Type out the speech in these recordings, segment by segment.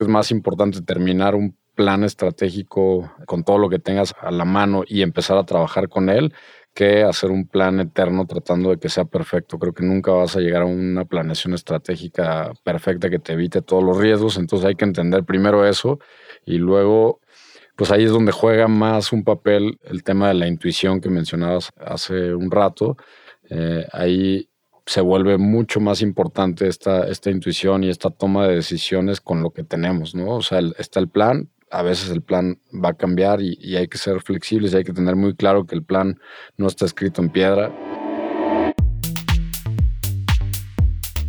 Es más importante terminar un plan estratégico con todo lo que tengas a la mano y empezar a trabajar con él que hacer un plan eterno tratando de que sea perfecto. Creo que nunca vas a llegar a una planeación estratégica perfecta que te evite todos los riesgos. Entonces hay que entender primero eso y luego, pues ahí es donde juega más un papel el tema de la intuición que mencionabas hace un rato. Eh, ahí se vuelve mucho más importante esta, esta intuición y esta toma de decisiones con lo que tenemos, ¿no? O sea, está el plan, a veces el plan va a cambiar y, hay que ser flexibles y hay que tener muy claro que el plan no está escrito en piedra.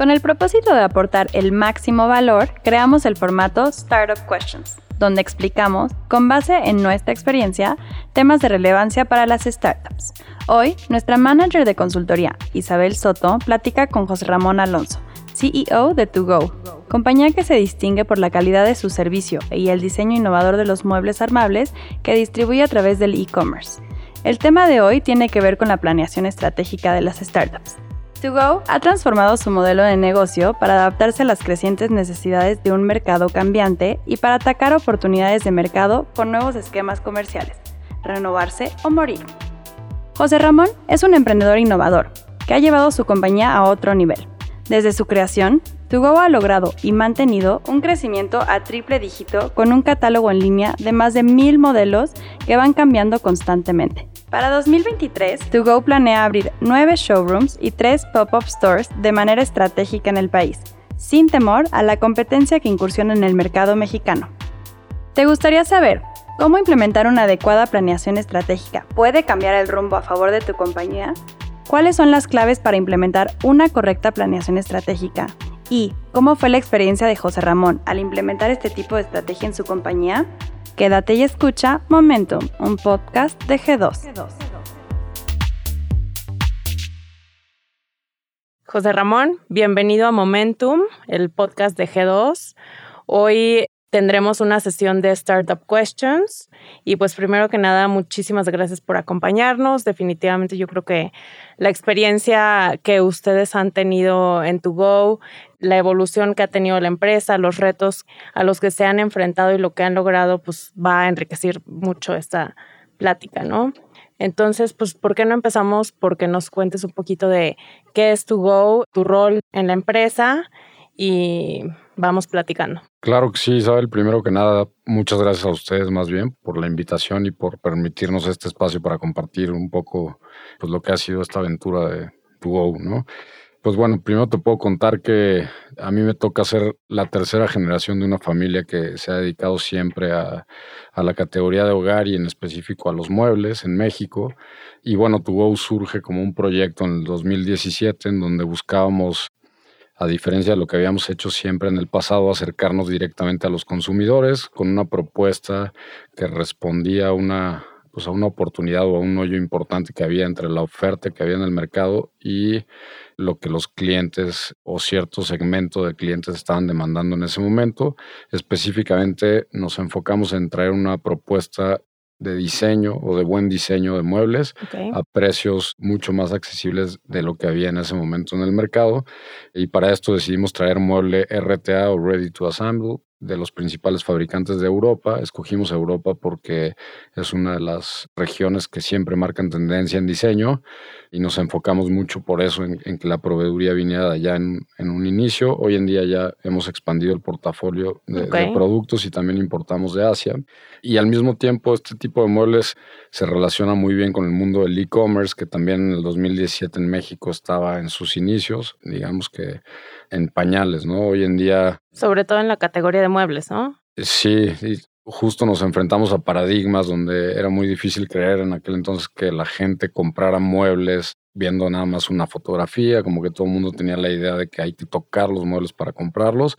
Con el propósito de aportar el máximo valor, creamos el formato Startup Questions, donde explicamos, con base en nuestra experiencia, temas de relevancia para las startups. Hoy, nuestra manager de consultoría, Isabel Soto, platica con José Ramón Alonso, CEO de To compañía que se distingue por la calidad de su servicio y el diseño innovador de los muebles armables que distribuye a través del e-commerce. El tema de hoy tiene que ver con la planeación estratégica de las startups. To ha transformado su modelo de negocio para adaptarse a las crecientes necesidades de un mercado cambiante y para atacar oportunidades de mercado con nuevos esquemas comerciales, renovarse o morir. José Ramón es un emprendedor innovador que ha llevado su compañía a otro nivel desde su creación, Tugo ha logrado y mantenido un crecimiento a triple dígito con un catálogo en línea de más de mil modelos que van cambiando constantemente. Para 2023, Tugo planea abrir nueve showrooms y tres pop-up stores de manera estratégica en el país, sin temor a la competencia que incursiona en el mercado mexicano. ¿Te gustaría saber cómo implementar una adecuada planeación estratégica puede cambiar el rumbo a favor de tu compañía? ¿Cuáles son las claves para implementar una correcta planeación estratégica? ¿Y cómo fue la experiencia de José Ramón al implementar este tipo de estrategia en su compañía? Quédate y escucha Momentum, un podcast de G2. José Ramón, bienvenido a Momentum, el podcast de G2. Hoy tendremos una sesión de Startup Questions. Y pues primero que nada, muchísimas gracias por acompañarnos. Definitivamente yo creo que la experiencia que ustedes han tenido en To Go, la evolución que ha tenido la empresa, los retos a los que se han enfrentado y lo que han logrado, pues va a enriquecer mucho esta plática, ¿no? Entonces, pues, ¿por qué no empezamos? Porque nos cuentes un poquito de qué es To Go, tu rol en la empresa y vamos platicando. Claro que sí, Isabel. Primero que nada, muchas gracias a ustedes más bien por la invitación y por permitirnos este espacio para compartir un poco pues, lo que ha sido esta aventura de To ¿no? Pues bueno, primero te puedo contar que a mí me toca ser la tercera generación de una familia que se ha dedicado siempre a, la categoría de hogar y en específico a los muebles en México. Y bueno, To surge como un proyecto en el 2017 en donde buscábamos a diferencia de lo que habíamos hecho siempre en el pasado, acercarnos directamente a los consumidores con una propuesta que respondía a una, pues a una oportunidad o a un hoyo importante que había entre la oferta que había en el mercado y lo que los clientes o cierto segmento de clientes estaban demandando en ese momento. Específicamente nos enfocamos en traer una propuesta de diseño o de buen diseño de muebles a precios mucho más accesibles de lo que había en ese momento en el mercado. Y para esto decidimos traer mueble RTA o Ready to Assemble de los principales fabricantes de Europa. Escogimos Europa porque es una de las regiones que siempre marcan tendencia en diseño y nos enfocamos mucho por eso en, que la proveeduría viniera de allá en, un inicio. Hoy en día ya hemos expandido el portafolio de, de, productos y también importamos de Asia. Y al mismo tiempo este tipo de muebles se relaciona muy bien con el mundo del e-commerce que también en el 2017 en México estaba en sus inicios. Digamos que en pañales, ¿no? Hoy en día... Sobre todo en la categoría de muebles, ¿no? Sí, justo nos enfrentamos a paradigmas donde era muy difícil creer en aquel entonces que la gente comprara muebles viendo nada más una fotografía, como que todo el mundo tenía la idea de que hay que tocar los muebles para comprarlos.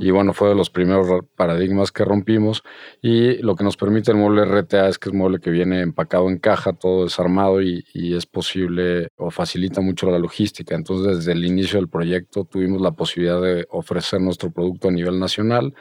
Y bueno, fue de los primeros paradigmas que rompimos. Y lo que nos permite el mueble RTA es que es un mueble que viene empacado en caja, todo desarmado y, y es posible o facilita mucho la logística. Entonces, desde el inicio del proyecto tuvimos la posibilidad de ofrecer nuestro producto a nivel nacional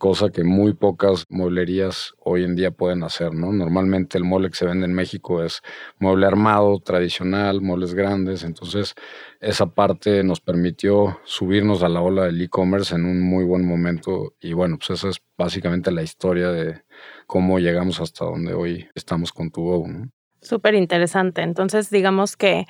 cosa que muy pocas mueblerías hoy en día pueden hacer, ¿no? Normalmente el mueble que se vende en México es mueble armado, tradicional, muebles grandes, entonces esa parte nos permitió subirnos a la ola del e-commerce en un muy buen momento y bueno, pues esa es básicamente la historia de cómo llegamos hasta donde hoy estamos con tu ¿no? Súper interesante. Entonces, digamos que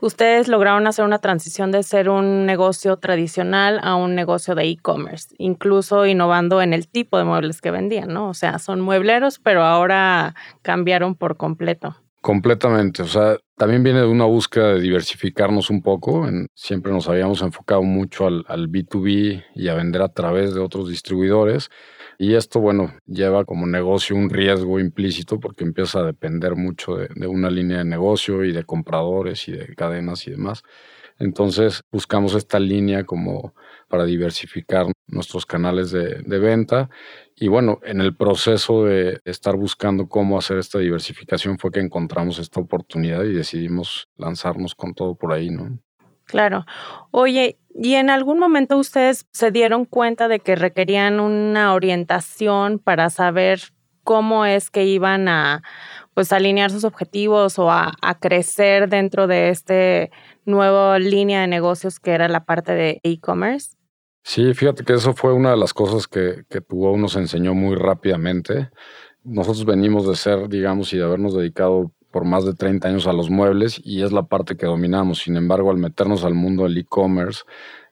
ustedes lograron hacer una transición de ser un negocio tradicional a un negocio de e-commerce, incluso innovando en el tipo de muebles que vendían, ¿no? O sea, son muebleros, pero ahora cambiaron por completo. Completamente. O sea, también viene de una búsqueda de diversificarnos un poco. siempre nos habíamos enfocado mucho al, al B2B y a vender a través de otros distribuidores. Y esto, bueno, lleva como negocio un riesgo implícito porque empieza a depender mucho de, una línea de negocio y de compradores y de cadenas y demás. Entonces buscamos esta línea como para diversificar nuestros canales de, venta. Y bueno, en el proceso de estar buscando cómo hacer esta diversificación fue que encontramos esta oportunidad y decidimos lanzarnos con todo por ahí, ¿no? Claro. Oye, ¿y en algún momento ustedes se dieron cuenta de que requerían una orientación para saber cómo es que iban a pues alinear sus objetivos o a, crecer dentro de este nuevo línea de negocios que era la parte de e-commerce? Sí, fíjate que eso fue una de las cosas que, que Tuvo nos enseñó muy rápidamente. Nosotros venimos de ser, digamos, y de habernos dedicado por más de 30 años a los muebles y es la parte que dominamos. Sin embargo, al meternos al mundo del e-commerce,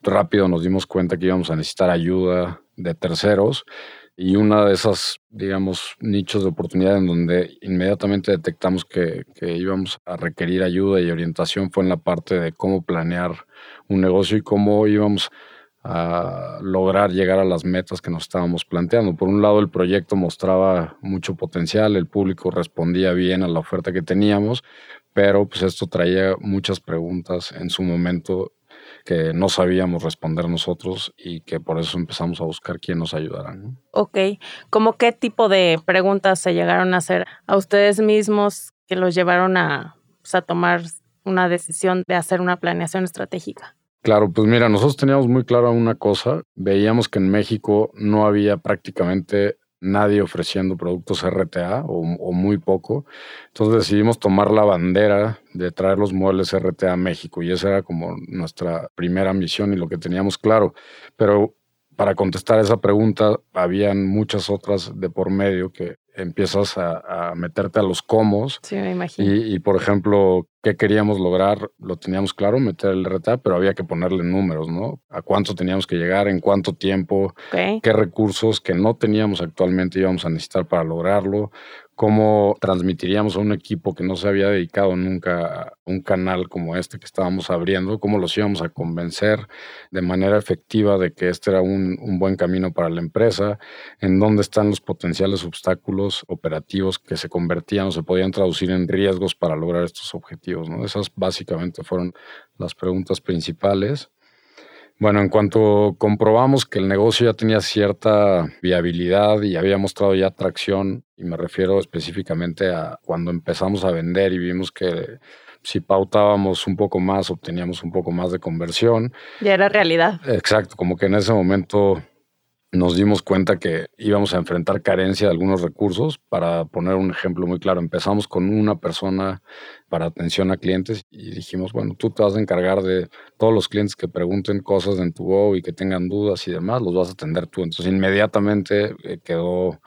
rápido nos dimos cuenta que íbamos a necesitar ayuda de terceros y una de esas, digamos, nichos de oportunidad en donde inmediatamente detectamos que, que, íbamos a requerir ayuda y orientación fue en la parte de cómo planear un negocio y cómo íbamos a lograr llegar a las metas que nos estábamos planteando. Por un lado, el proyecto mostraba mucho potencial, el público respondía bien a la oferta que teníamos, pero pues esto traía muchas preguntas en su momento que no sabíamos responder nosotros y que por eso empezamos a buscar quién nos ayudara. Ok, ¿cómo qué tipo de preguntas se llegaron a hacer a ustedes mismos que los llevaron a, pues, a tomar una decisión de hacer una planeación estratégica? Claro, pues mira, nosotros teníamos muy claro una cosa, veíamos que en México no había prácticamente nadie ofreciendo productos RTA o, muy poco, entonces decidimos tomar la bandera de traer los muebles RTA a México y esa era como nuestra primera misión y lo que teníamos claro, pero para contestar esa pregunta, habían muchas otras de por medio que empiezas a, meterte a los comos. Sí, me imagino. Y, por ejemplo, ¿qué queríamos lograr? Lo teníamos claro, meter el RTA, pero había que ponerle números, ¿no? A cuánto teníamos que llegar, en cuánto tiempo, qué recursos que no teníamos actualmente íbamos a necesitar para lograrlo, cómo transmitiríamos a un equipo que no se había dedicado nunca a un canal como este que estábamos abriendo, cómo los íbamos a convencer de manera efectiva de que este era un, buen camino para la empresa, en dónde están los potenciales obstáculos operativos que se convertían o se podían traducir en riesgos para lograr estos objetivos. ¿no? Esas básicamente fueron las preguntas principales. Bueno, en cuanto comprobamos que el negocio ya tenía cierta viabilidad y había mostrado ya tracción, y me refiero específicamente a cuando empezamos a vender y vimos que si pautábamos un poco más, obteníamos un poco más de conversión. Ya era realidad. Exacto, como que en ese momento nos dimos cuenta que íbamos a enfrentar carencia de algunos recursos. Para poner un ejemplo muy claro, empezamos con una persona para atención a clientes y dijimos, bueno, tú te vas a encargar de todos los clientes que pregunten cosas en tu Go y que tengan dudas y demás, los vas a atender tú. Entonces inmediatamente eh, quedó,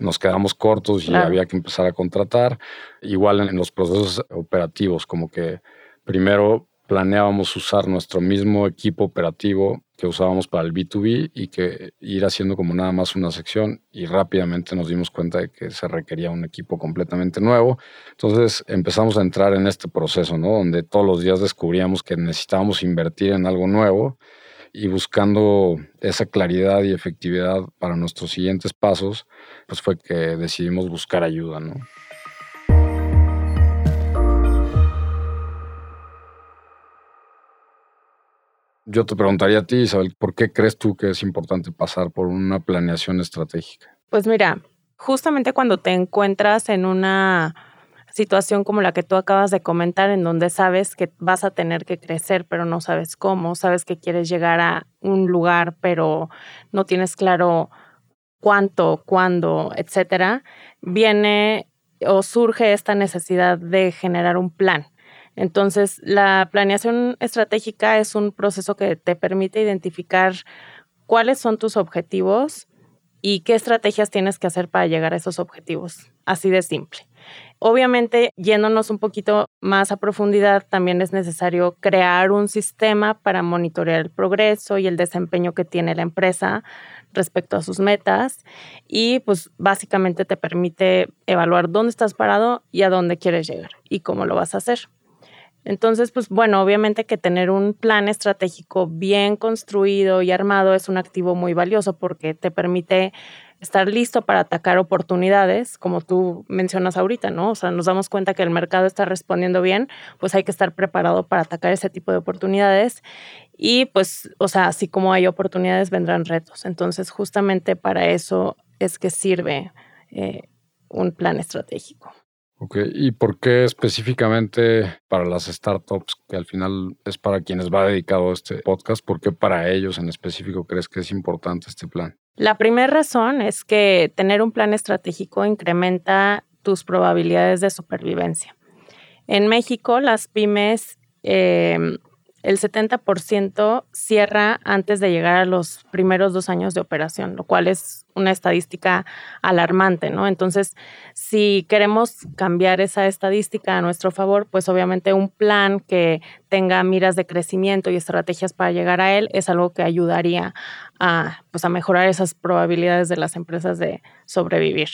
nos quedamos cortos y había que empezar a contratar. Igual en los procesos operativos, como que primero planeábamos usar nuestro mismo equipo operativo que usábamos para el B2B y que ir haciendo como nada más una sección y rápidamente nos dimos cuenta de que se requería un equipo completamente nuevo. Entonces empezamos a entrar en este proceso, ¿no? Donde todos los días descubríamos que necesitábamos invertir en algo nuevo y buscando esa claridad y efectividad para nuestros siguientes pasos, pues fue que decidimos buscar ayuda, ¿no? Yo te preguntaría a ti, Isabel, ¿por qué crees tú que es importante pasar por una planeación estratégica? Pues mira, justamente cuando te encuentras en una situación como la que tú acabas de comentar, en donde sabes que vas a tener que crecer, pero no sabes cómo, sabes que quieres llegar a un lugar, pero no tienes claro cuánto, cuándo, etcétera, viene o surge esta necesidad de generar un plan. Entonces, la planeación estratégica es un proceso que te permite identificar cuáles son tus objetivos y qué estrategias tienes que hacer para llegar a esos objetivos. Así de simple. Obviamente, yéndonos un poquito más a profundidad, también es necesario crear un sistema para monitorear el progreso y el desempeño que tiene la empresa respecto a sus metas y pues básicamente te permite evaluar dónde estás parado y a dónde quieres llegar y cómo lo vas a hacer. Entonces, pues bueno, obviamente que tener un plan estratégico bien construido y armado es un activo muy valioso porque te permite estar listo para atacar oportunidades, como tú mencionas ahorita, ¿no? O sea, nos damos cuenta que el mercado está respondiendo bien, pues hay que estar preparado para atacar ese tipo de oportunidades. Y pues, o sea, así como hay oportunidades, vendrán retos. Entonces, justamente para eso es que sirve eh, un plan estratégico. Ok, ¿y por qué específicamente para las startups, que al final es para quienes va dedicado este podcast, por qué para ellos en específico crees que es importante este plan? La primera razón es que tener un plan estratégico incrementa tus probabilidades de supervivencia. En México, las pymes, em, el 70% cierra antes de llegar a los primeros dos años de operación, lo cual es una estadística alarmante, ¿no? Entonces, si queremos cambiar esa estadística a nuestro favor, pues obviamente un plan que tenga miras de crecimiento y estrategias para llegar a él es algo que ayudaría a, pues, a mejorar esas probabilidades de las empresas de sobrevivir.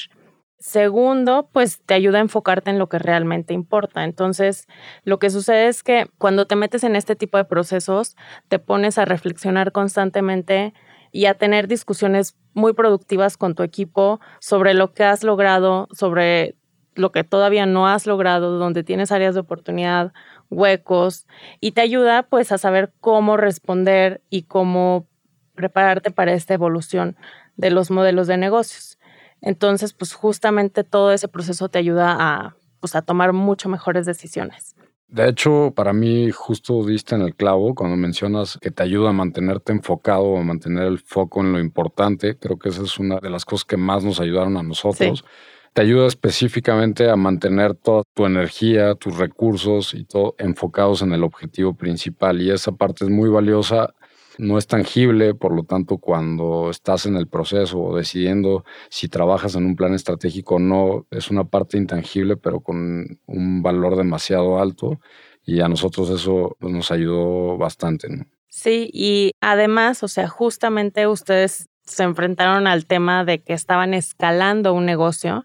Segundo, pues te ayuda a enfocarte en lo que realmente importa. Entonces, lo que sucede es que cuando te metes en este tipo de procesos, te pones a reflexionar constantemente y a tener discusiones muy productivas con tu equipo sobre lo que has logrado, sobre lo que todavía no has logrado, donde tienes áreas de oportunidad, huecos, y te ayuda pues a saber cómo responder y cómo prepararte para esta evolución de los modelos de negocios. Entonces, pues justamente todo ese proceso te ayuda a, pues, a tomar mucho mejores decisiones. De hecho, para mí justo diste en el clavo cuando mencionas que te ayuda a mantenerte enfocado, a mantener el foco en lo importante. Creo que esa es una de las cosas que más nos ayudaron a nosotros. Te ayuda específicamente a mantener toda tu energía, tus recursos y todo enfocados en el objetivo principal. Y esa parte es muy valiosa no es tangible, por lo tanto, cuando estás en el proceso o decidiendo si trabajas en un plan estratégico o no, es una parte intangible, pero con un valor demasiado alto y a nosotros eso pues, nos ayudó bastante. Sí, y además, o sea, justamente ustedes se enfrentaron al tema de que estaban escalando un negocio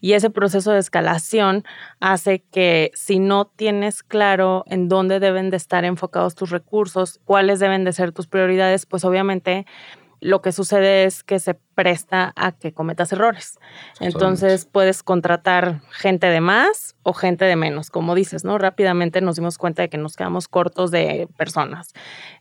y ese proceso de escalación hace que si no tienes claro en dónde deben de estar enfocados tus recursos, cuáles deben de ser tus prioridades, pues obviamente lo que sucede es que se presta a que cometas errores. Entonces puedes contratar gente de más o gente de menos, como dices, ¿no? Rápidamente nos dimos cuenta de que nos quedamos cortos de personas.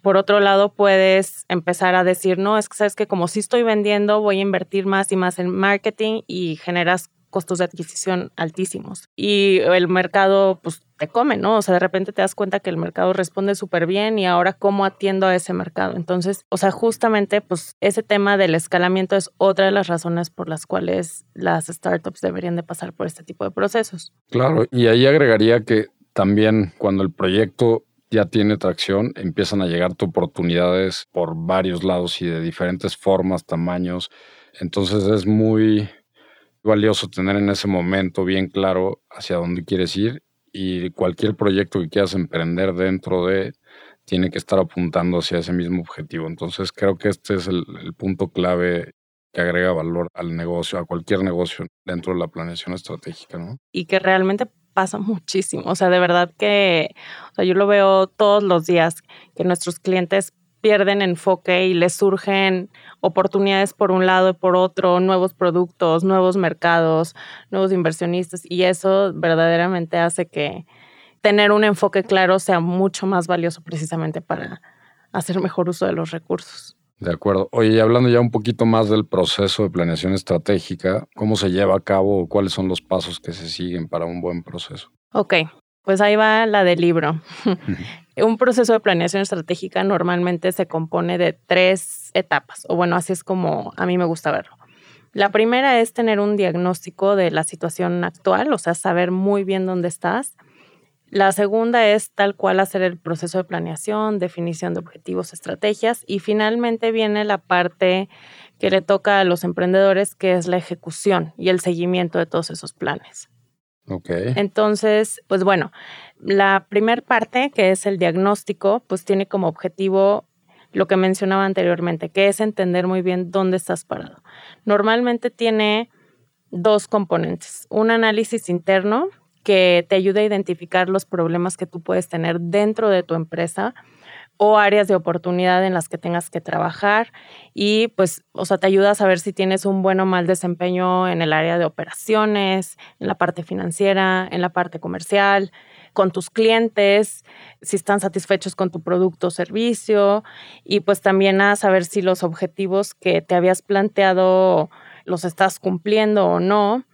Por otro lado, puedes empezar a decir, no, es que sabes que como sí estoy vendiendo, voy a invertir más y más en marketing y generas costos de adquisición altísimos. Y el mercado, pues, te come, ¿no? O sea, de repente te das cuenta que el mercado responde súper bien y ahora cómo atiendo a ese mercado. Entonces, o sea, justamente, pues, ese tema del escalamiento es otra de las razones por las cuales las startups deberían de pasar por este tipo de procesos. Claro, y ahí agregaría que también cuando el proyecto ya tiene tracción, empiezan a llegar oportunidades por varios lados y de diferentes formas, tamaños. Entonces es muy valioso tener en ese momento bien claro hacia dónde quieres ir y cualquier proyecto que quieras emprender dentro de tiene que estar apuntando hacia ese mismo objetivo. Entonces creo que este es el, punto clave que agrega valor al negocio, a cualquier negocio dentro de la planeación estratégica, ¿no? Y que realmente pasa muchísimo. O sea, de verdad que yo lo veo todos los días, que nuestros clientes pierden enfoque y les surgen oportunidades por un lado y por otro, nuevos productos, nuevos mercados, nuevos inversionistas y eso verdaderamente hace que tener un enfoque claro sea mucho más valioso precisamente para hacer mejor uso de los recursos. De acuerdo. Oye, hablando ya un poquito más del proceso de planeación estratégica, ¿cómo se lleva a cabo o cuáles son los pasos que se siguen para un buen proceso? Ok, pues ahí va la del libro. un proceso de planeación estratégica normalmente se compone de tres etapas, o bueno, así es como a mí me gusta verlo. La primera es tener un diagnóstico de la situación actual, o sea, saber muy bien dónde estás. La segunda es tal cual hacer el proceso de planeación, definición de objetivos, estrategias y finalmente viene la parte que le toca a los emprendedores, que es la ejecución y el seguimiento de todos esos planes. Ok. Entonces, pues bueno, la primera parte, que es el diagnóstico, pues tiene como objetivo lo que mencionaba anteriormente, que es entender muy bien dónde estás parado. Normalmente tiene dos componentes, un análisis interno, que te ayude a identificar los problemas que tú puedes tener dentro de tu empresa o áreas de oportunidad en las que tengas que trabajar y pues, o sea, te ayuda a saber si tienes un buen o mal desempeño en el área de operaciones, en la parte financiera, en la parte comercial, con tus clientes, si están satisfechos con tu producto o servicio y pues también a saber si los objetivos que te habías planteado los estás cumpliendo o no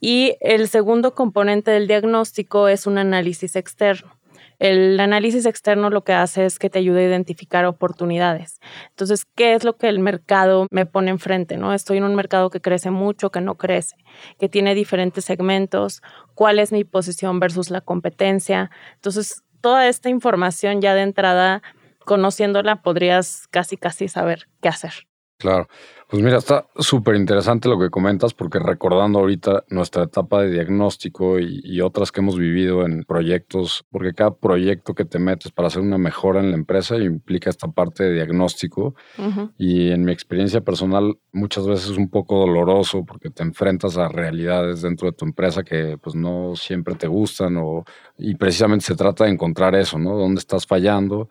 y el segundo componente del diagnóstico es un análisis externo. El análisis externo lo que hace es que te ayuda a identificar oportunidades. Entonces, ¿qué es lo que el mercado me pone enfrente? ¿no? Estoy en un mercado que crece mucho, que no crece, que tiene diferentes segmentos, cuál es mi posición versus la competencia. Entonces, toda esta información ya de entrada, conociéndola, podrías casi, casi saber qué hacer. Claro. Pues mira, está súper interesante lo que comentas porque recordando ahorita nuestra etapa de diagnóstico y, otras que hemos vivido en proyectos, porque cada proyecto que te metes para hacer una mejora en la empresa implica esta parte de diagnóstico y en mi experiencia personal muchas veces es un poco doloroso porque te enfrentas a realidades dentro de tu empresa que pues no siempre te gustan o, y precisamente se trata de encontrar eso, ¿no? ¿Dónde estás fallando?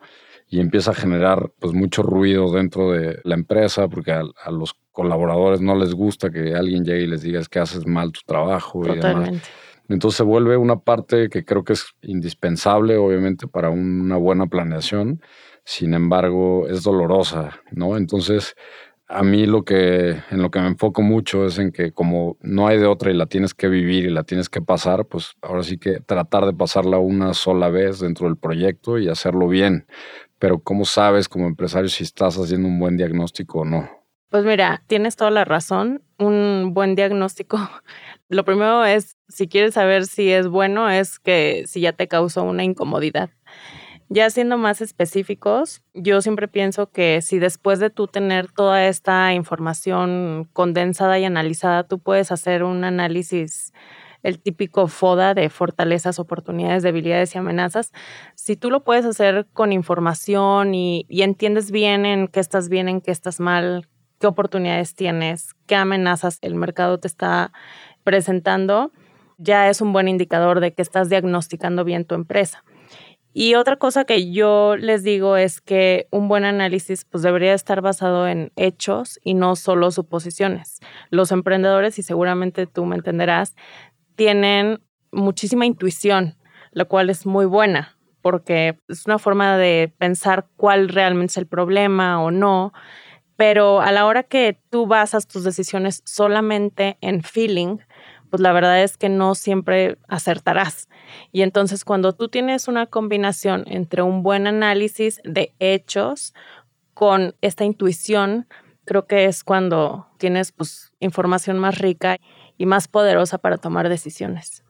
Y empieza a generar pues mucho ruido dentro de la empresa porque a, los colaboradores no les gusta que alguien llegue y les diga que haces mal tu trabajo y demás. Entonces se vuelve una parte que creo que es indispensable, obviamente, para una buena planeación. Sin embargo, es dolorosa, ¿no? Entonces, a mí lo que en lo que me enfoco mucho es en que como no hay de otra y la tienes que vivir y la tienes que pasar, pues ahora sí que tratar de pasarla una sola vez dentro del proyecto y hacerlo bien, pero ¿cómo sabes como empresario si estás haciendo un buen diagnóstico o no? Pues mira, tienes toda la razón. Un buen diagnóstico, lo primero es, si quieres saber si es bueno, es que si ya te causó una incomodidad. Ya siendo más específicos, yo siempre pienso que si después de tú tener toda esta información condensada y analizada, tú puedes hacer un análisis el típico FODA de fortalezas, oportunidades, debilidades y amenazas, si tú lo puedes hacer con información y, entiendes bien en qué estás bien, en qué estás mal, qué oportunidades tienes, qué amenazas el mercado te está presentando, ya es un buen indicador de que estás diagnosticando bien tu empresa. Y otra cosa que yo les digo es que un buen análisis pues debería estar basado en hechos y no solo suposiciones. Los emprendedores, y seguramente tú me entenderás, tienen muchísima intuición, lo cual es muy buena, porque es una forma de pensar cuál realmente es el problema o no, pero a la hora que tú basas tus decisiones solamente en feeling, pues la verdad es que no siempre acertarás. Y entonces cuando tú tienes una combinación entre un buen análisis de hechos con esta intuición, creo que es cuando tienes pues información más rica y más poderosa para tomar decisiones.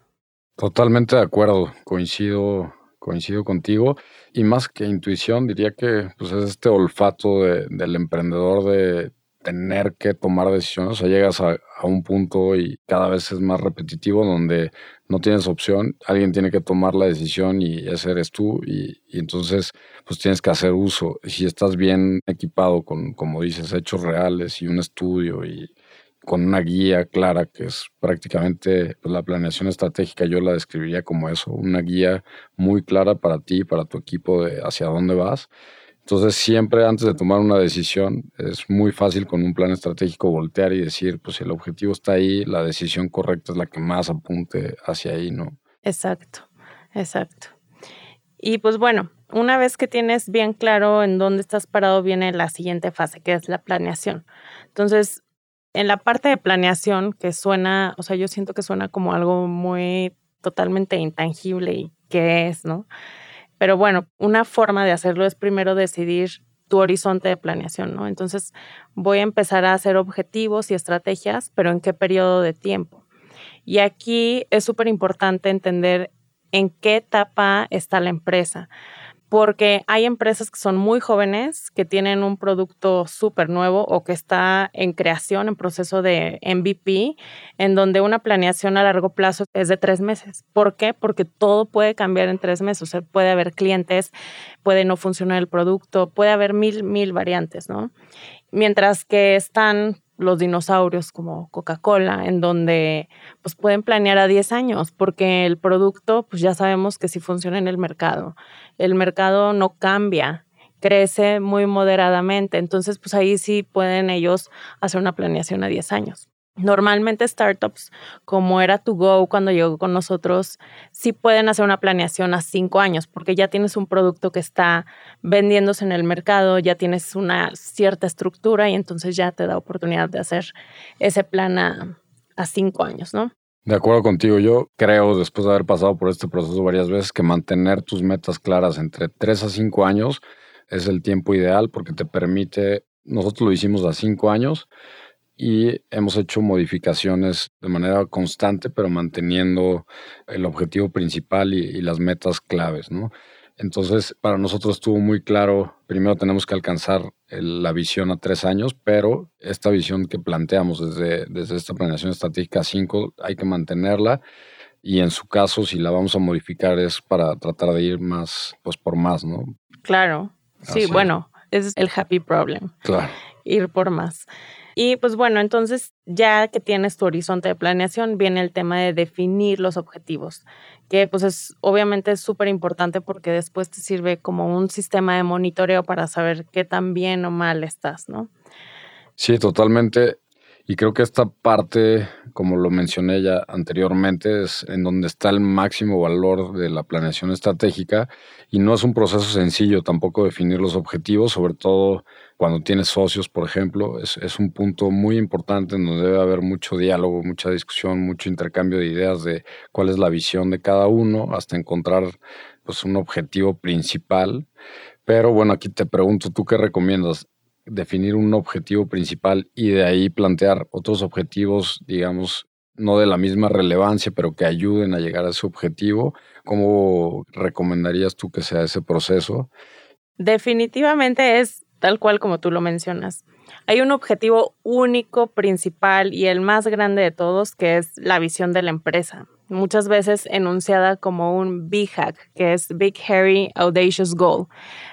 Totalmente de acuerdo, coincido, coincido contigo. Y más que intuición, diría que pues, es este olfato del emprendedor de tener que tomar decisiones. O sea, llegas a, un punto y cada vez es más repetitivo donde no tienes opción, alguien tiene que tomar la decisión y ese eres tú y, y, entonces pues tienes que hacer uso. Si estás bien equipado con, como dices, hechos reales y un estudio y con una guía clara, que es prácticamente pues, la planeación estratégica, yo la describiría como eso, una guía muy clara para ti, para tu equipo de hacia dónde vas. Entonces, siempre antes de tomar una decisión, es muy fácil con un plan estratégico voltear y decir, pues el objetivo está ahí, la decisión correcta es la que más apunte hacia ahí, ¿no? Exacto, exacto. Y pues bueno, una vez que tienes bien claro en dónde estás parado, viene la siguiente fase, que es la planeación. Entonces, en la parte de planeación, que suena, o sea, yo siento que suena como algo muy totalmente intangible y qué es, ¿no? Pero bueno, una forma de hacerlo es primero decidir tu horizonte de planeación, ¿no? Entonces, voy a empezar a hacer objetivos y estrategias, pero ¿en qué periodo de tiempo? Y aquí es súper importante entender en qué etapa está la empresa porque hay empresas que son muy jóvenes, que tienen un producto súper nuevo o que está en creación, en proceso de MVP, en donde una planeación a largo plazo es de tres meses. ¿Por qué? Porque todo puede cambiar en tres meses. O sea, puede haber clientes, puede no funcionar el producto, puede haber mil, mil variantes, ¿no? Mientras que están los dinosaurios como Coca-Cola, en donde pues pueden planear a 10 años, porque el producto pues ya sabemos que sí funciona en el mercado. El mercado no cambia, crece muy moderadamente, entonces pues ahí sí pueden ellos hacer una planeación a 10 años. Normalmente startups, como era To Go cuando llegó con nosotros, sí pueden hacer una planeación a cinco años porque ya tienes un producto que está vendiéndose en el mercado, ya tienes una cierta estructura y entonces ya te da oportunidad de hacer ese plan a, a cinco años, ¿no? De acuerdo contigo, yo creo, después de haber pasado por este proceso varias veces, que mantener tus metas claras entre tres a cinco años es el tiempo ideal porque te permite, nosotros lo hicimos a cinco años, y hemos hecho modificaciones de manera constante, pero manteniendo el objetivo principal y, las metas claves, ¿no? Entonces, para nosotros estuvo muy claro, primero tenemos que alcanzar la visión a tres años, pero esta visión que planteamos desde, desde esta planeación estratégica 5 hay que mantenerla y en su caso, si la vamos a modificar es para tratar de ir más, pues por más, ¿no? Claro, sí, bueno, es el happy problem. Claro. Ir por más. Y pues bueno, entonces ya que tienes tu horizonte de planeación, viene el tema de definir los objetivos, que pues es obviamente es súper importante porque después te sirve como un sistema de monitoreo para saber qué tan bien o mal estás, ¿no? Sí, totalmente. Y creo que esta parte, como lo mencioné ya anteriormente, es en donde está el máximo valor de la planeación estratégica y no es un proceso sencillo tampoco definir los objetivos, sobre todo cuando tienes socios, por ejemplo, es, un punto muy importante en donde debe haber mucho diálogo, mucha discusión, mucho intercambio de ideas de cuál es la visión de cada uno hasta encontrar pues, un objetivo principal. Pero bueno, aquí te pregunto, ¿tú qué recomiendas? Definir un objetivo principal y de ahí plantear otros objetivos, digamos, no de la misma relevancia, pero que ayuden a llegar a ese objetivo. ¿Cómo recomendarías tú que sea ese proceso? Definitivamente es tal cual como tú lo mencionas. Hay un objetivo único, principal y el más grande de todos, que es la visión de la empresa, muchas veces enunciada como un Big Hack, que es Big Hairy Audacious Goal.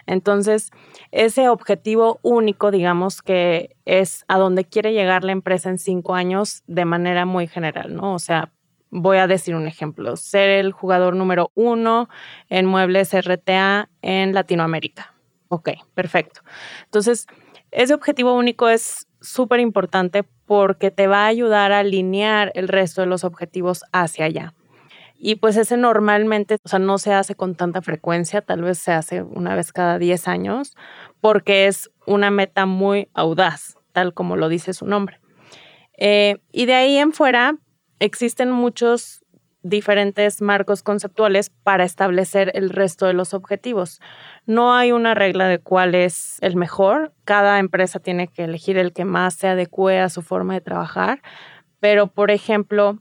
Entonces, ese objetivo único, digamos que es a donde quiere llegar la empresa en cinco años de manera muy general, ¿no? O sea, voy a decir un ejemplo, ser el jugador número uno en muebles RTA en Latinoamérica. Ok, perfecto. Entonces, ese objetivo único es súper importante porque te va a ayudar a alinear el resto de los objetivos hacia allá. Y pues ese normalmente, o sea, no se hace con tanta frecuencia, tal vez se hace una vez cada 10 años, porque es una meta muy audaz, tal como lo dice su nombre. Eh, y de ahí en fuera existen muchos diferentes marcos conceptuales para establecer el resto de los objetivos. No hay una regla de cuál es el mejor. Cada empresa tiene que elegir el que más se adecue a su forma de trabajar. Pero, por ejemplo,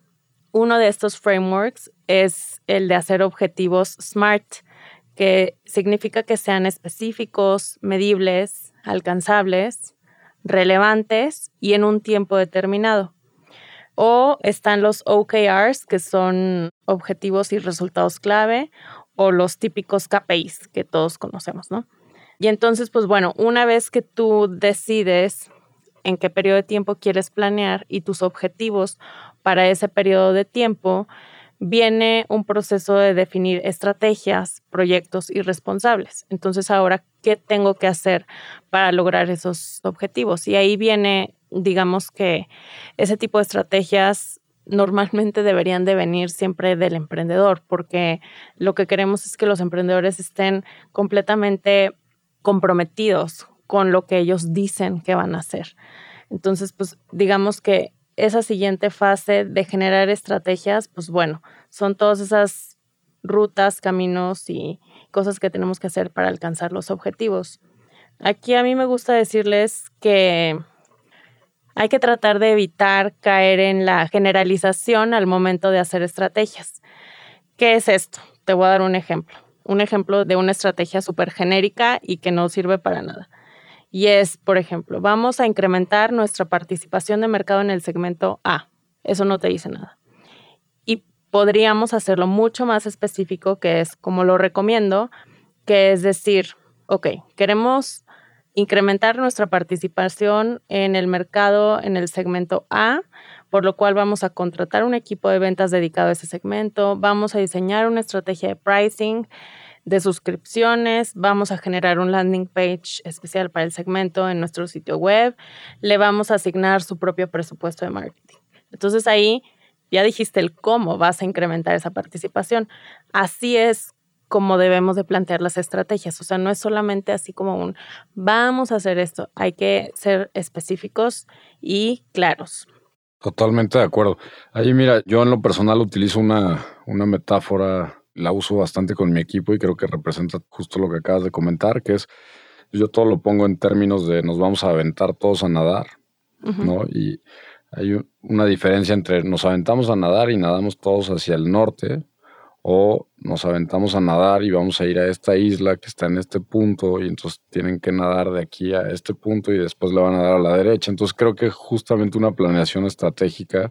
uno de estos frameworks es el de hacer objetivos SMART, que significa que sean específicos, medibles, alcanzables, relevantes y en un tiempo determinado. O están los OKRs, que son objetivos y resultados clave, o los típicos KPIs que todos conocemos, ¿no? Y entonces, pues bueno, una vez que tú decides en qué periodo de tiempo quieres planear y tus objetivos para ese periodo de tiempo, viene un proceso de definir estrategias, proyectos y responsables. Entonces, ahora, ¿qué tengo que hacer para lograr esos objetivos? Y ahí viene digamos que ese tipo de estrategias normalmente deberían de venir siempre del emprendedor, porque lo que queremos es que los emprendedores estén completamente comprometidos con lo que ellos dicen que van a hacer. Entonces, pues digamos que esa siguiente fase de generar estrategias, pues bueno, son todas esas rutas, caminos y cosas que tenemos que hacer para alcanzar los objetivos. Aquí a mí me gusta decirles que hay que tratar de evitar caer en la generalización al momento de hacer estrategias. ¿Qué es esto? Te voy a dar un ejemplo. Un ejemplo de una estrategia súper genérica y que no sirve para nada. Y es, por ejemplo, vamos a incrementar nuestra participación de mercado en el segmento A. Eso no te dice nada. Y podríamos hacerlo mucho más específico, que es como lo recomiendo, que es decir, ok, queremos incrementar nuestra participación en el mercado en el segmento A, por lo cual vamos a contratar un equipo de ventas dedicado a ese segmento, vamos a diseñar una estrategia de pricing, de suscripciones, vamos a generar un landing page especial para el segmento en nuestro sitio web, le vamos a asignar su propio presupuesto de marketing. Entonces ahí ya dijiste el cómo vas a incrementar esa participación. Así es como debemos de plantear las estrategias. O sea, no es solamente así como un vamos a hacer esto, hay que ser específicos y claros. Totalmente de acuerdo. Ahí mira, yo en lo personal utilizo una, una metáfora, la uso bastante con mi equipo y creo que representa justo lo que acabas de comentar, que es, yo todo lo pongo en términos de nos vamos a aventar todos a nadar, ¿no? Y hay una diferencia entre nos aventamos a nadar y nadamos todos hacia el norte, o nos aventamos a nadar y vamos a ir a esta isla que está en este punto y entonces tienen que nadar de aquí a este punto y después le van a dar a la derecha. Entonces creo que justamente una planeación estratégica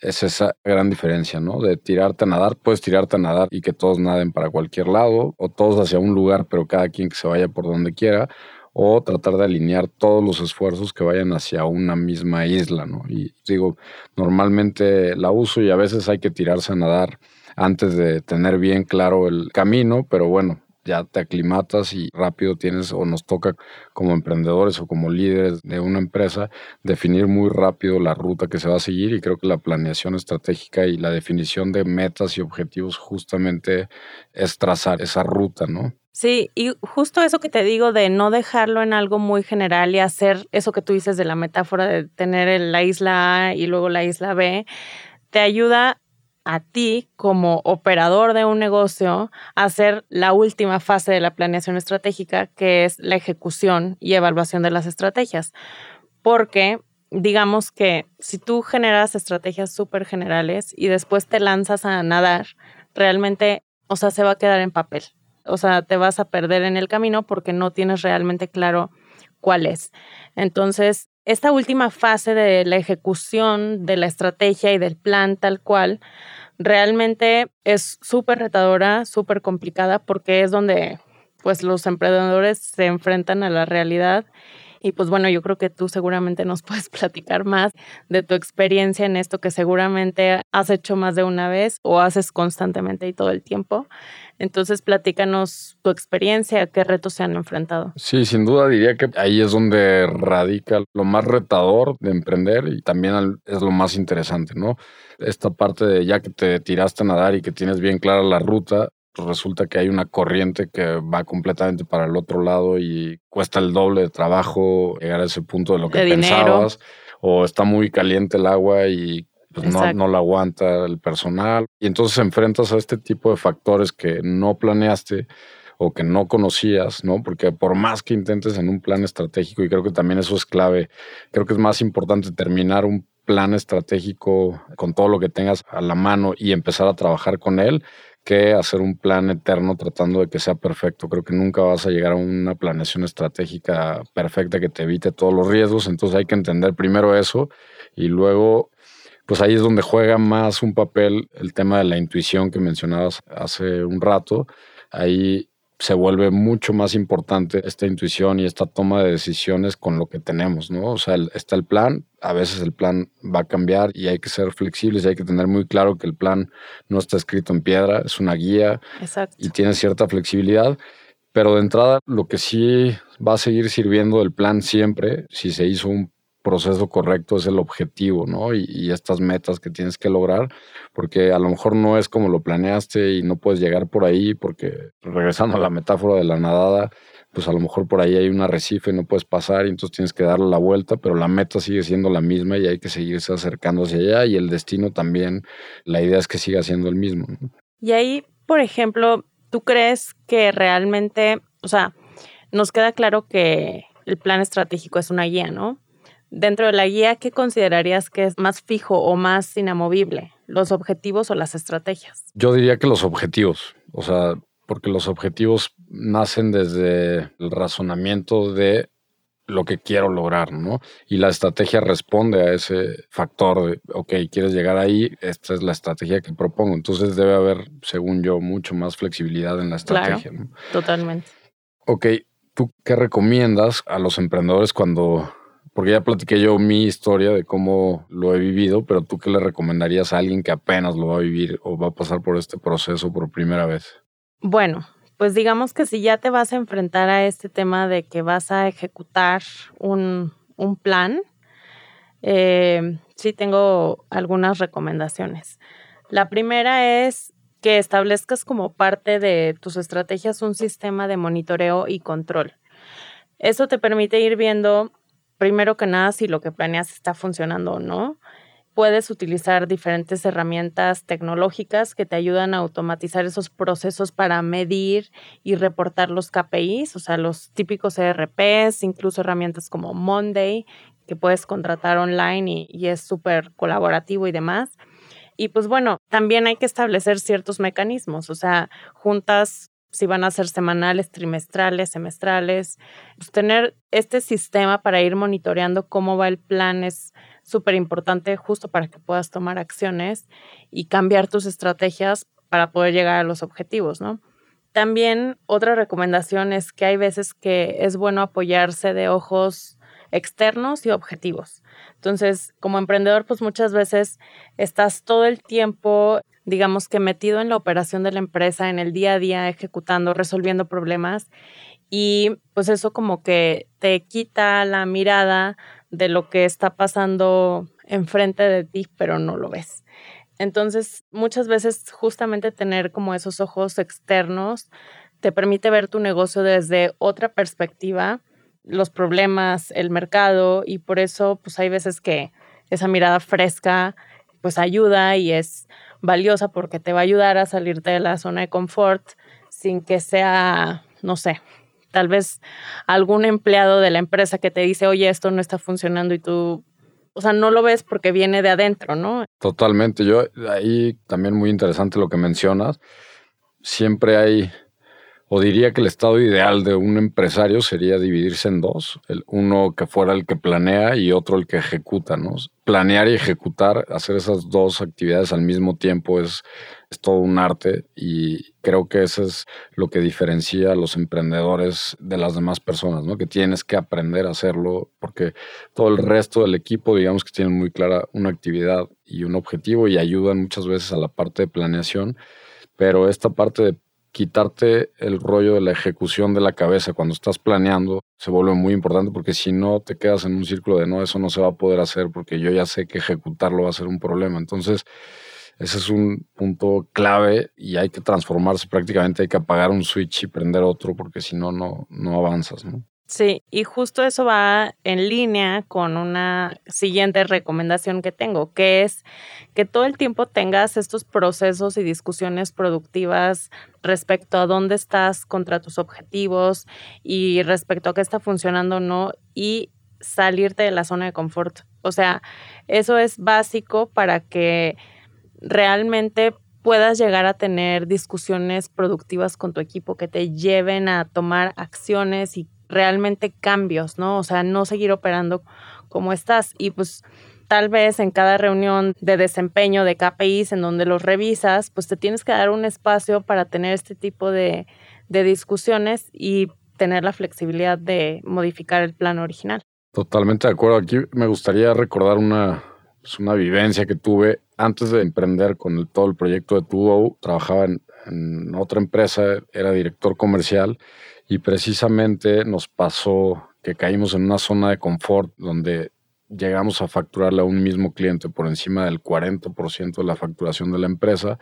es esa gran diferencia, ¿no? De tirarte a nadar, puedes tirarte a nadar y que todos naden para cualquier lado o todos hacia un lugar, pero cada quien que se vaya por donde quiera o tratar de alinear todos los esfuerzos que vayan hacia una misma isla, ¿no? Y digo, normalmente la uso y a veces hay que tirarse a nadar antes de tener bien claro el camino, pero bueno, ya te aclimatas y rápido tienes o nos toca como emprendedores o como líderes de una empresa definir muy rápido la ruta que se va a seguir y creo que la planeación estratégica y la definición de metas y objetivos justamente es trazar esa ruta, ¿no? Sí, y justo eso que te digo de no dejarlo en algo muy general y hacer eso que tú dices de la metáfora de tener la isla A y luego la isla B, te ayuda a ti como operador de un negocio hacer la última fase de la planeación estratégica, que es la ejecución y evaluación de las estrategias. Porque digamos que si tú generas estrategias súper generales y después te lanzas a nadar, realmente, o sea, se va a quedar en papel. O sea, te vas a perder en el camino porque no tienes realmente claro cuál es. Entonces, esta última fase de la ejecución de la estrategia y del plan tal cual, realmente es súper retadora, súper complicada porque es donde pues los emprendedores se enfrentan a la realidad y pues bueno, yo creo que tú seguramente nos puedes platicar más de tu experiencia en esto que seguramente has hecho más de una vez o haces constantemente y todo el tiempo. Entonces, platícanos tu experiencia, qué retos se han enfrentado. Sí, sin duda diría que ahí es donde radica lo más retador de emprender y también es lo más interesante, ¿no? Esta parte de ya que te tiraste a nadar y que tienes bien clara la ruta, resulta que hay una corriente que va completamente para el otro lado y cuesta el doble de trabajo llegar a ese punto de lo que pensabas, o está muy caliente el agua y pues no, no la aguanta el personal. Y entonces enfrentas a este tipo de factores que no planeaste o que no conocías, ¿no? Porque por más que intentes en un plan estratégico, y creo que también eso es clave, creo que es más importante terminar un plan estratégico con todo lo que tengas a la mano y empezar a trabajar con él que hacer un plan eterno tratando de que sea perfecto. Creo que nunca vas a llegar a una planeación estratégica perfecta que te evite todos los riesgos. Entonces hay que entender primero eso y luego, pues ahí es donde juega más un papel el tema de la intuición que mencionabas hace un rato. Ahí se vuelve mucho más importante esta intuición y esta toma de decisiones con lo que tenemos, ¿no? O sea, está el plan, a veces el plan va a cambiar y hay que ser flexibles y hay que tener muy claro que el plan no está escrito en piedra, es una guía y tiene cierta flexibilidad. Pero de entrada, lo que sí va a seguir sirviendo del plan siempre, si se hizo un proceso correcto es el objetivo, ¿no? Y, estas metas que tienes que lograr, porque a lo mejor no es como lo planeaste y no puedes llegar por ahí, porque regresando a la metáfora de la nadada, pues a lo mejor por ahí hay un arrecife y no puedes pasar y entonces tienes que darle la vuelta, pero la meta sigue siendo la misma y hay que seguirse acercando hacia allá y el destino también, la idea es que siga siendo el mismo. Y ahí, por ejemplo, ¿tú crees que realmente, o sea, nos queda claro que el plan estratégico es una guía, ¿no? Dentro de la guía, ¿qué considerarías que es más fijo o más inamovible? ¿Los objetivos o las estrategias? Yo diría que los objetivos, o sea, porque los objetivos nacen desde el razonamiento de lo que quiero lograr, ¿no? Y la estrategia responde a ese factor de, ok, quieres llegar ahí, esta es la estrategia que propongo. Entonces debe haber, según yo, mucho más flexibilidad en la estrategia. Claro, Totalmente. Ok, ¿tú qué recomiendas a los emprendedores cuando porque ya platiqué yo mi historia de cómo lo he vivido, pero tú qué le recomendarías a alguien que apenas lo va a vivir o va a pasar por este proceso por primera vez? Bueno, pues digamos que si ya te vas a enfrentar a este tema de que vas a ejecutar un, plan, eh, sí tengo algunas recomendaciones. La primera es que establezcas como parte de tus estrategias un sistema de monitoreo y control. Eso te permite ir viendo primero que nada si lo que planeas está funcionando o no. Puedes utilizar diferentes herramientas tecnológicas que te ayudan a automatizar esos procesos para medir y reportar los KPIs, o sea, los típicos ERPs, incluso herramientas como Monday, que puedes contratar online y, y es súper colaborativo y demás. Y pues bueno, también hay que establecer ciertos mecanismos, o sea, juntas si van a ser semanales, trimestrales, semestrales. Pues tener este sistema para ir monitoreando cómo va el plan es súper importante justo para que puedas tomar acciones y cambiar tus estrategias para poder llegar a los objetivos, ¿no? También otra recomendación es que hay veces que es bueno apoyarse de ojos externos y objetivos. Entonces, como emprendedor, pues muchas veces estás todo el tiempo digamos que metido en la operación de la empresa, en el día a día, ejecutando, resolviendo problemas. Y pues eso como que te quita la mirada de lo que está pasando enfrente de ti, pero no lo ves. Entonces, muchas veces justamente tener como esos ojos externos te permite ver tu negocio desde otra perspectiva, los problemas, el mercado, y por eso pues hay veces que esa mirada fresca pues ayuda y es valiosa porque te va a ayudar a salirte de la zona de confort sin que sea, no sé, tal vez algún empleado de la empresa que te dice, oye, esto no está funcionando y tú, o sea, no lo ves porque viene de adentro, ¿no? Totalmente. Yo ahí también muy interesante lo que mencionas. Siempre hay o diría que el estado ideal de un empresario sería dividirse en dos, el uno que fuera el que planea y otro el que ejecuta, ¿no? Planear y ejecutar, hacer esas dos actividades al mismo tiempo es, todo un arte y creo que eso es lo que diferencia a los emprendedores de las demás personas, ¿no? Que tienes que aprender a hacerlo porque todo el resto del equipo, digamos que tienen muy clara una actividad y un objetivo y ayudan muchas veces a la parte de planeación, pero esta parte de quitarte el rollo de la ejecución de la cabeza cuando estás planeando se vuelve muy importante porque si no te quedas en un círculo de no, eso no se va a poder hacer porque yo ya sé que ejecutarlo va a ser un problema. Entonces, ese es un punto clave y hay que transformarse prácticamente, hay que apagar un switch y prender otro porque si no, no, no avanzas. ¿no? Sí, y justo eso va en línea con una siguiente recomendación que tengo, que es que todo el tiempo tengas estos procesos y discusiones productivas respecto a dónde estás contra tus objetivos y respecto a qué está funcionando o no y salirte de la zona de confort. O sea, eso es básico para que realmente puedas llegar a tener discusiones productivas con tu equipo que te lleven a tomar acciones y realmente cambios, ¿no? O sea, no seguir operando como estás. Y pues tal vez en cada reunión de desempeño de KPIs en donde los revisas, pues te tienes que dar un espacio para tener este tipo de, discusiones y tener la flexibilidad de modificar el plan original. Totalmente de acuerdo. Aquí me gustaría recordar una, pues, una vivencia que tuve antes de emprender con todo el proyecto de Tubo. Trabajaba en otra empresa, era director comercial y precisamente nos pasó que caímos en una zona de confort donde llegamos a facturarle a un mismo cliente por encima del 40% de la facturación de la empresa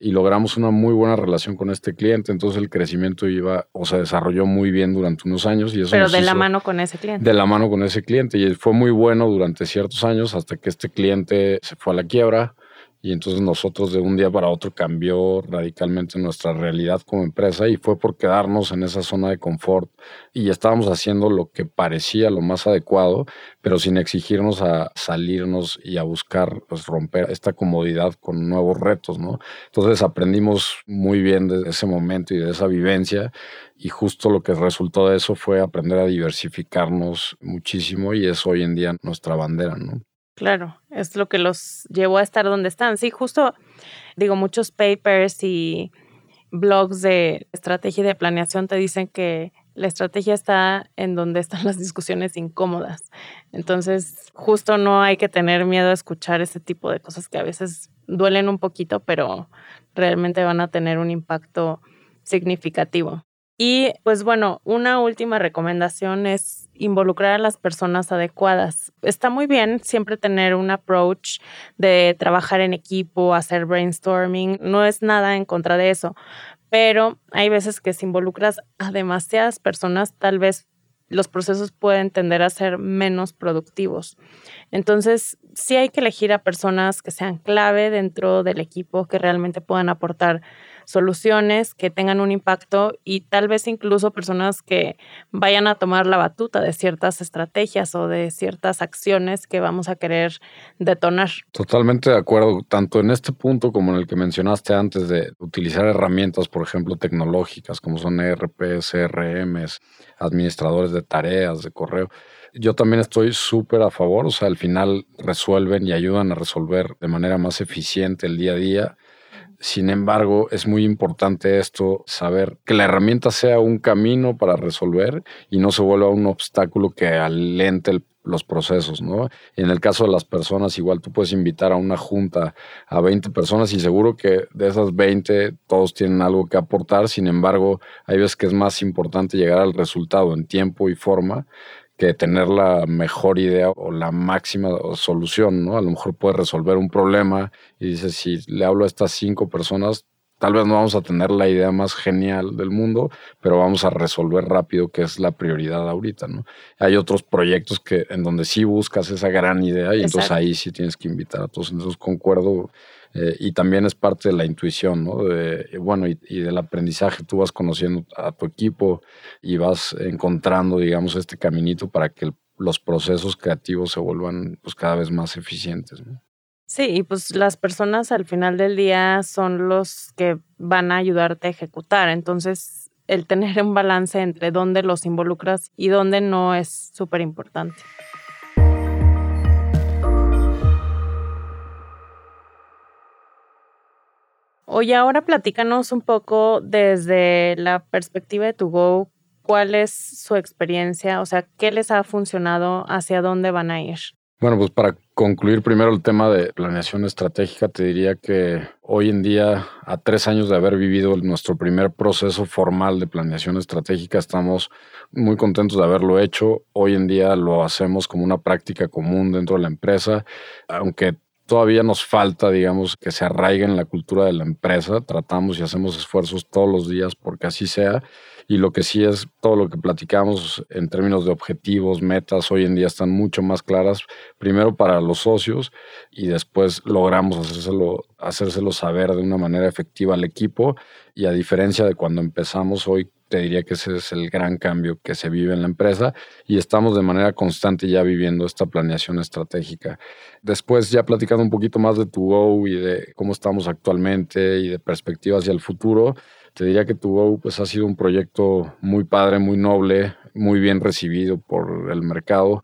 y logramos una muy buena relación con este cliente. Entonces el crecimiento iba o se desarrolló muy bien durante unos años. Y eso Pero de la mano con ese cliente. De la mano con ese cliente. Y fue muy bueno durante ciertos años hasta que este cliente se fue a la quiebra y entonces nosotros de un día para otro cambió radicalmente nuestra realidad como empresa y fue por quedarnos en esa zona de confort y estábamos haciendo lo que parecía lo más adecuado, pero sin exigirnos a salirnos y a buscar pues romper esta comodidad con nuevos retos, ¿no? Entonces aprendimos muy bien de ese momento y de esa vivencia y justo lo que resultó de eso fue aprender a diversificarnos muchísimo y es hoy en día nuestra bandera, ¿no? Claro, es lo que los llevó a estar donde están. Sí, justo digo, muchos papers y blogs de estrategia y de planeación te dicen que la estrategia está en donde están las discusiones incómodas. Entonces, justo no hay que tener miedo a escuchar ese tipo de cosas que a veces duelen un poquito, pero realmente van a tener un impacto significativo. Y pues bueno, una última recomendación es involucrar a las personas adecuadas. Está muy bien siempre tener un approach de trabajar en equipo, hacer brainstorming, no es nada en contra de eso, pero hay veces que si involucras a demasiadas personas, tal vez los procesos pueden tender a ser menos productivos. Entonces, sí hay que elegir a personas que sean clave dentro del equipo, que realmente puedan aportar soluciones que tengan un impacto y tal vez incluso personas que vayan a tomar la batuta de ciertas estrategias o de ciertas acciones que vamos a querer detonar. Totalmente de acuerdo, tanto en este punto como en el que mencionaste antes de utilizar herramientas, por ejemplo, tecnológicas como son ERP, CRMs, administradores de tareas, de correo yo también estoy súper a favor, o sea, al final resuelven y ayudan a resolver de manera más eficiente el día a día sin embargo, es muy importante esto, saber que la herramienta sea un camino para resolver y no se vuelva un obstáculo que alente los procesos, ¿no? en el caso de las personas, igual tú puedes invitar a una junta a 20 personas y seguro que de esas 20 todos tienen algo que aportar, sin embargo, hay veces que es más importante llegar al resultado en tiempo y forma que tener la mejor idea o la máxima solución, ¿no? A lo mejor puede resolver un problema y dices, si le hablo a estas cinco personas, tal vez no vamos a tener la idea más genial del mundo, pero vamos a resolver rápido, que es la prioridad ahorita, ¿no? Hay otros proyectos que en donde sí buscas esa gran idea y entonces ahí sí tienes que invitar a todos. Entonces concuerdo eh, y también es parte de la intuición, ¿no? De, bueno, y, del aprendizaje. Tú vas conociendo a tu equipo y vas encontrando, digamos, este caminito para que los procesos creativos se vuelvan pues, cada vez más eficientes. Sí, y pues las personas al final del día son los que van a ayudarte a ejecutar. Entonces, el tener un balance entre dónde los involucras y dónde no es súper importante. Oye, ahora platícanos un poco desde la perspectiva de tu Go, cuál es su experiencia, o sea, qué les ha funcionado, hacia dónde van a ir. Bueno, pues para concluir primero el tema de planeación estratégica, te diría que hoy en día, a tres años de haber vivido nuestro primer proceso formal de planeación estratégica, estamos muy contentos de haberlo hecho. Hoy en día lo hacemos como una práctica común dentro de la empresa, aunque todavía nos falta, digamos, que se arraigue en la cultura de la empresa. Tratamos y hacemos esfuerzos todos los días porque así sea. Y lo que sí es todo lo que platicamos en términos de objetivos, metas, hoy en día están mucho más claras, primero para los socios y después logramos hacérselo, hacérselo saber de una manera efectiva al equipo. Y a diferencia de cuando empezamos hoy te diría que ese es el gran cambio que se vive en la empresa y estamos de manera constante ya viviendo esta planeación estratégica. Después, ya platicando un poquito más de tu Go y de cómo estamos actualmente y de perspectivas hacia el futuro, te diría que tu Go pues, ha sido un proyecto muy padre, muy noble, muy bien recibido por el mercado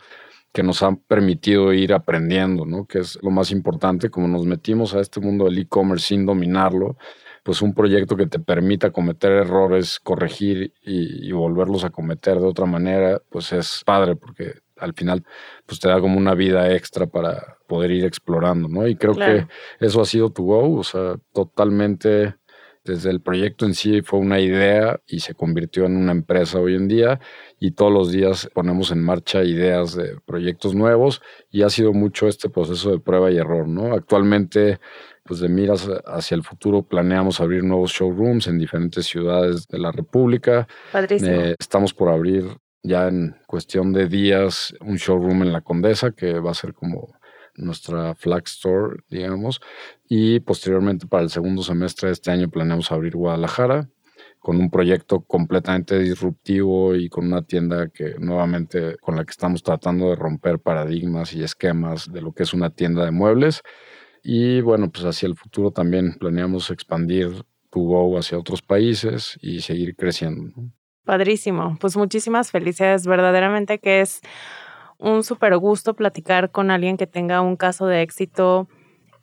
que nos ha permitido ir aprendiendo, ¿no? Que es lo más importante, como nos metimos a este mundo del e-commerce sin dominarlo, pues un proyecto que te permita cometer errores, corregir y, volverlos a cometer de otra manera, pues es padre porque al final pues te da como una vida extra para poder ir explorando, ¿no? Y creo que eso ha sido tu go, o sea, totalmente desde el proyecto en sí fue una idea y se convirtió en una empresa hoy en día y todos los días ponemos en marcha ideas de proyectos nuevos y ha sido mucho este proceso de prueba y error, ¿no? Actualmente, pues de miras hacia el futuro, planeamos abrir nuevos showrooms en diferentes ciudades de la República. Padrísimo. Eh, estamos por abrir ya en cuestión de días un showroom en la Condesa que va a ser como nuestra flag store, digamos, y posteriormente para el segundo semestre de este año planeamos abrir Guadalajara con un proyecto completamente disruptivo y con una tienda que nuevamente con la que estamos tratando de romper paradigmas y esquemas de lo que es una tienda de muebles. Y bueno, pues hacia el futuro también planeamos expandir To hacia otros países y seguir creciendo. Padrísimo. Pues muchísimas felicidades. Verdaderamente que es un súper gusto platicar con alguien que tenga un caso de éxito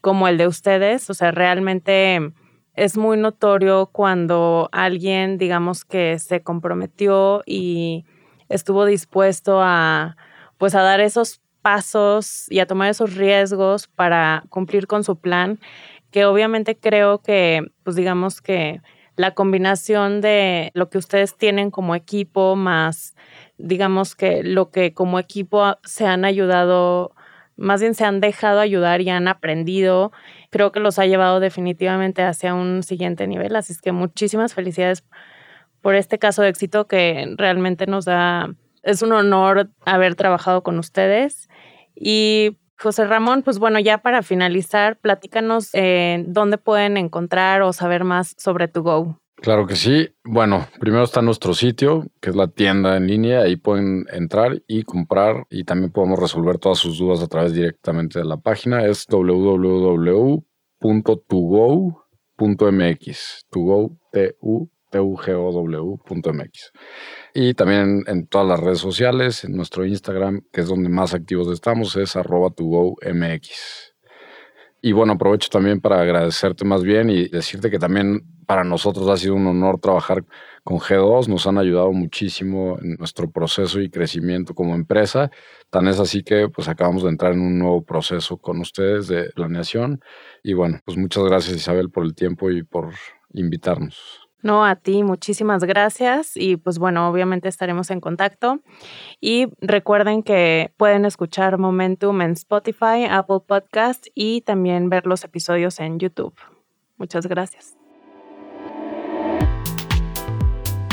como el de ustedes. O sea, realmente es muy notorio cuando alguien, digamos, que se comprometió y estuvo dispuesto a, pues, a dar esos pasos y a tomar esos riesgos para cumplir con su plan, que obviamente creo que, pues, digamos que la combinación de lo que ustedes tienen como equipo más, digamos que lo que como equipo se han ayudado, más bien se han dejado ayudar y han aprendido, creo que los ha llevado definitivamente hacia un siguiente nivel. Así que muchísimas felicidades por este caso de éxito que realmente nos da, es un honor haber trabajado con ustedes. Y José Ramón, pues bueno, ya para finalizar, platícanos eh, dónde pueden encontrar o saber más sobre Tu Go. Claro que sí. Bueno, primero está nuestro sitio, que es la tienda en línea. Ahí pueden entrar y comprar y también podemos resolver todas sus dudas a través directamente de la página. Es www.tugo.mx. Tugo, t u t u g o. Y también en todas las redes sociales, en nuestro Instagram, que es donde más activos estamos, es arroba mx. Y bueno, aprovecho también para agradecerte más bien y decirte que también para nosotros ha sido un honor trabajar con G2, nos han ayudado muchísimo en nuestro proceso y crecimiento como empresa. Tan es así que pues acabamos de entrar en un nuevo proceso con ustedes de planeación. Y bueno, pues muchas gracias Isabel por el tiempo y por invitarnos. No, a ti, muchísimas gracias y pues bueno, obviamente estaremos en contacto y recuerden que pueden escuchar Momentum en Spotify, Apple Podcast y también ver los episodios en YouTube. Muchas gracias.